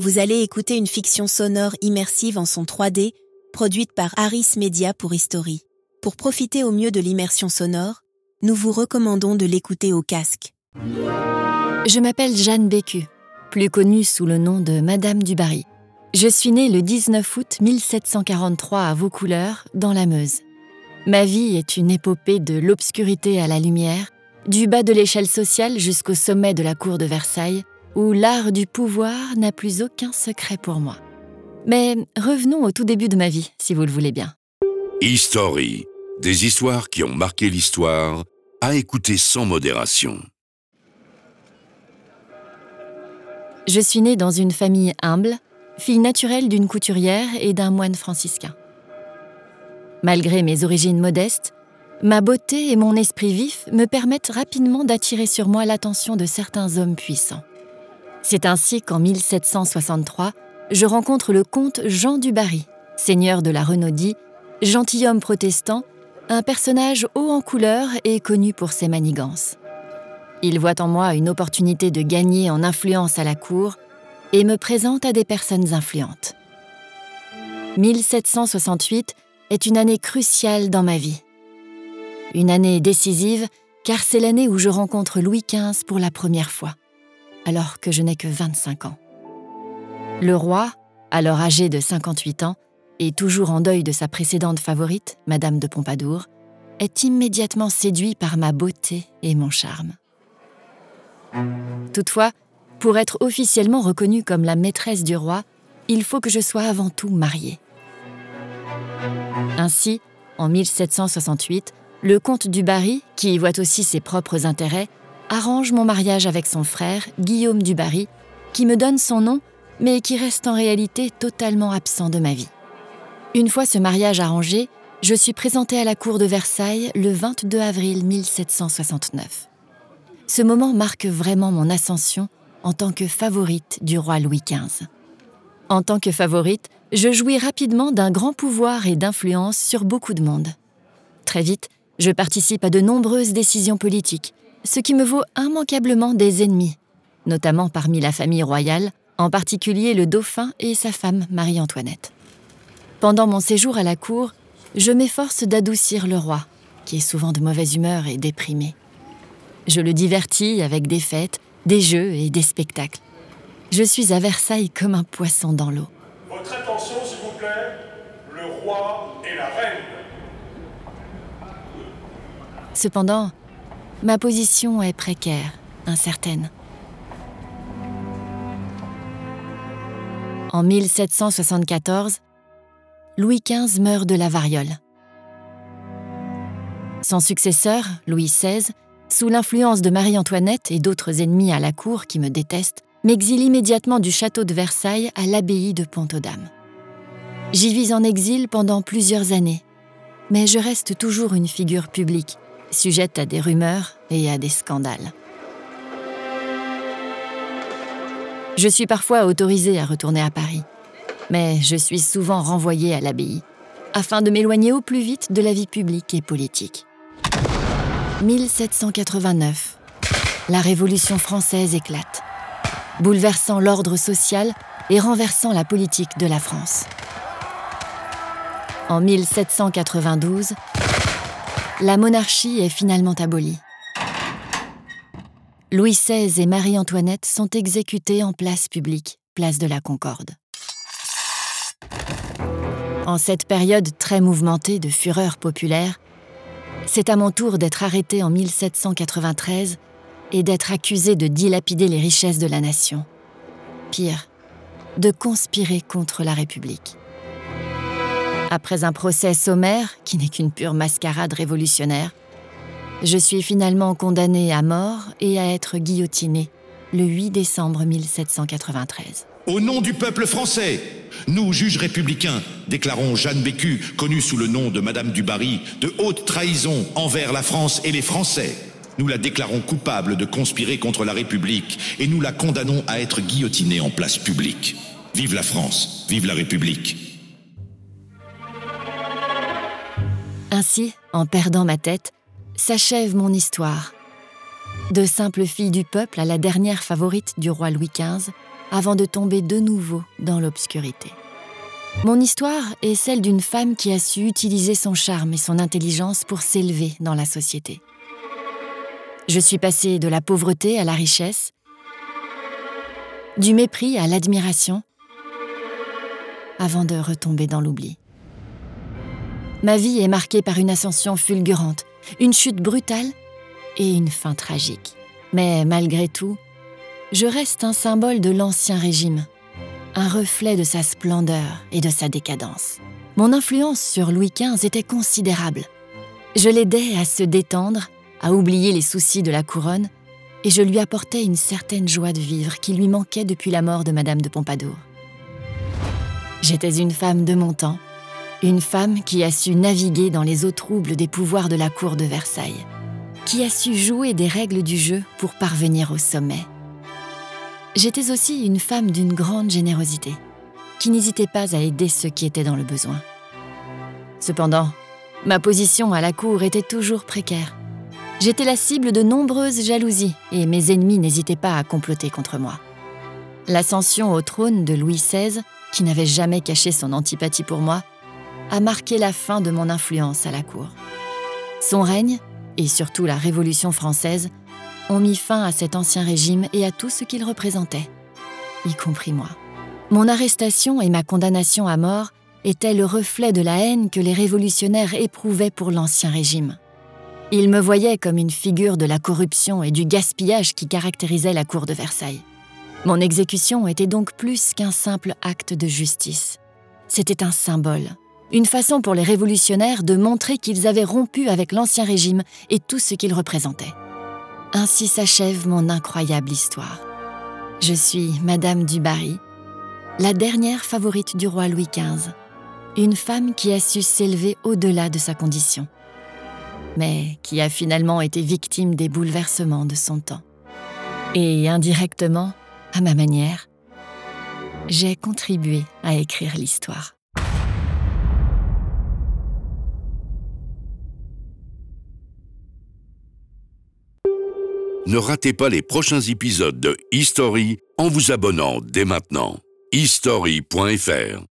Vous allez écouter une fiction sonore immersive en son 3D, produite par Harris Media pour History. Pour profiter au mieux de l'immersion sonore, nous vous recommandons de l'écouter au casque. Je m'appelle Jeanne Bécu, plus connue sous le nom de Madame du Barry. Je suis née le 19 août 1743 à Vaucouleurs, dans la Meuse. Ma vie est une épopée de l'obscurité à la lumière, du bas de l'échelle sociale jusqu'au sommet de la cour de Versailles, où l'art du pouvoir n'a plus aucun secret pour moi. Mais revenons au tout début de ma vie, si vous le voulez bien. History, des histoires qui ont marqué l'histoire, à écouter sans modération. Je suis née dans une famille humble, fille naturelle d'une couturière et d'un moine franciscain. Malgré mes origines modestes, ma beauté et mon esprit vif me permettent rapidement d'attirer sur moi l'attention de certains hommes puissants. C'est ainsi qu'en 1763, je rencontre le comte Jean du Barry, seigneur de la Renaudie, gentilhomme protestant, un personnage haut en couleur et connu pour ses manigances. Il voit en moi une opportunité de gagner en influence à la cour et me présente à des personnes influentes. 1768 est une année cruciale dans ma vie. Une année décisive car c'est l'année où je rencontre Louis XV pour la première fois, alors que je n'ai que 25 ans. Le roi, alors âgé de 58 ans et toujours en deuil de sa précédente favorite, Madame de Pompadour, est immédiatement séduit par ma beauté et mon charme. Toutefois, pour être officiellement reconnue comme la maîtresse du roi, il faut que je sois avant tout mariée. Ainsi, en 1768, le comte du Barry, qui y voit aussi ses propres intérêts, arrange mon mariage avec son frère, Guillaume du Barry, qui me donne son nom, mais qui reste en réalité totalement absent de ma vie. Une fois ce mariage arrangé, je suis présentée à la cour de Versailles le 22 avril 1769. Ce moment marque vraiment mon ascension en tant que favorite du roi Louis XV. En tant que favorite, je jouis rapidement d'un grand pouvoir et d'influence sur beaucoup de monde. Très vite, je participe à de nombreuses décisions politiques, ce qui me vaut immanquablement des ennemis, notamment parmi la famille royale, en particulier le dauphin et sa femme Marie-Antoinette. Pendant mon séjour à la cour, je m'efforce d'adoucir le roi, qui est souvent de mauvaise humeur et déprimé. Je le divertis avec des fêtes, des jeux et des spectacles. Je suis à Versailles comme un poisson dans l'eau. Votre attention, s'il vous plaît. Le roi et la reine. Cependant, ma position est précaire, incertaine. En 1774, Louis XV meurt de la variole. Son successeur, Louis XVI, sous l'influence de Marie-Antoinette et d'autres ennemis à la cour qui me détestent, m'exile immédiatement du château de Versailles à l'abbaye de Pont-aux-Dames. J'y vis en exil pendant plusieurs années, mais je reste toujours une figure publique, sujette à des rumeurs et à des scandales. Je suis parfois autorisée à retourner à Paris, mais je suis souvent renvoyée à l'abbaye, afin de m'éloigner au plus vite de la vie publique et politique. 1789. La Révolution française éclate bouleversant l'ordre social et renversant la politique de la France. En 1792, la monarchie est finalement abolie. Louis XVI et Marie-Antoinette sont exécutés en place publique, place de la Concorde. En cette période très mouvementée de fureur populaire, c'est à mon tour d'être arrêté en 1793 et d'être accusé de dilapider les richesses de la nation. Pire, de conspirer contre la République. Après un procès sommaire, qui n'est qu'une pure mascarade révolutionnaire, je suis finalement condamné à mort et à être guillotiné le 8 décembre 1793. Au nom du peuple français, nous, juges républicains, déclarons Jeanne Bécu, connue sous le nom de Madame du Barry, de haute trahison envers la France et les Français nous la déclarons coupable de conspirer contre la République et nous la condamnons à être guillotinée en place publique. Vive la France, vive la République. Ainsi, en perdant ma tête, s'achève mon histoire. De simple fille du peuple à la dernière favorite du roi Louis XV, avant de tomber de nouveau dans l'obscurité. Mon histoire est celle d'une femme qui a su utiliser son charme et son intelligence pour s'élever dans la société. Je suis passée de la pauvreté à la richesse, du mépris à l'admiration, avant de retomber dans l'oubli. Ma vie est marquée par une ascension fulgurante, une chute brutale et une fin tragique. Mais malgré tout, je reste un symbole de l'Ancien Régime, un reflet de sa splendeur et de sa décadence. Mon influence sur Louis XV était considérable. Je l'aidais à se détendre, à oublier les soucis de la couronne, et je lui apportais une certaine joie de vivre qui lui manquait depuis la mort de Madame de Pompadour. J'étais une femme de mon temps, une femme qui a su naviguer dans les eaux troubles des pouvoirs de la cour de Versailles, qui a su jouer des règles du jeu pour parvenir au sommet. J'étais aussi une femme d'une grande générosité, qui n'hésitait pas à aider ceux qui étaient dans le besoin. Cependant, ma position à la cour était toujours précaire. J'étais la cible de nombreuses jalousies et mes ennemis n'hésitaient pas à comploter contre moi. L'ascension au trône de Louis XVI, qui n'avait jamais caché son antipathie pour moi, a marqué la fin de mon influence à la cour. Son règne, et surtout la Révolution française, ont mis fin à cet ancien régime et à tout ce qu'il représentait, y compris moi. Mon arrestation et ma condamnation à mort étaient le reflet de la haine que les révolutionnaires éprouvaient pour l'ancien régime. Ils me voyaient comme une figure de la corruption et du gaspillage qui caractérisait la cour de Versailles. Mon exécution était donc plus qu'un simple acte de justice. C'était un symbole, une façon pour les révolutionnaires de montrer qu'ils avaient rompu avec l'Ancien Régime et tout ce qu'il représentait. Ainsi s'achève mon incroyable histoire. Je suis Madame du Barry, la dernière favorite du roi Louis XV, une femme qui a su s'élever au-delà de sa condition, mais qui a finalement été victime des bouleversements de son temps. Et indirectement, à ma manière, j'ai contribué à écrire l'histoire. Ne ratez pas les prochains épisodes de History en vous abonnant dès maintenant. history.fr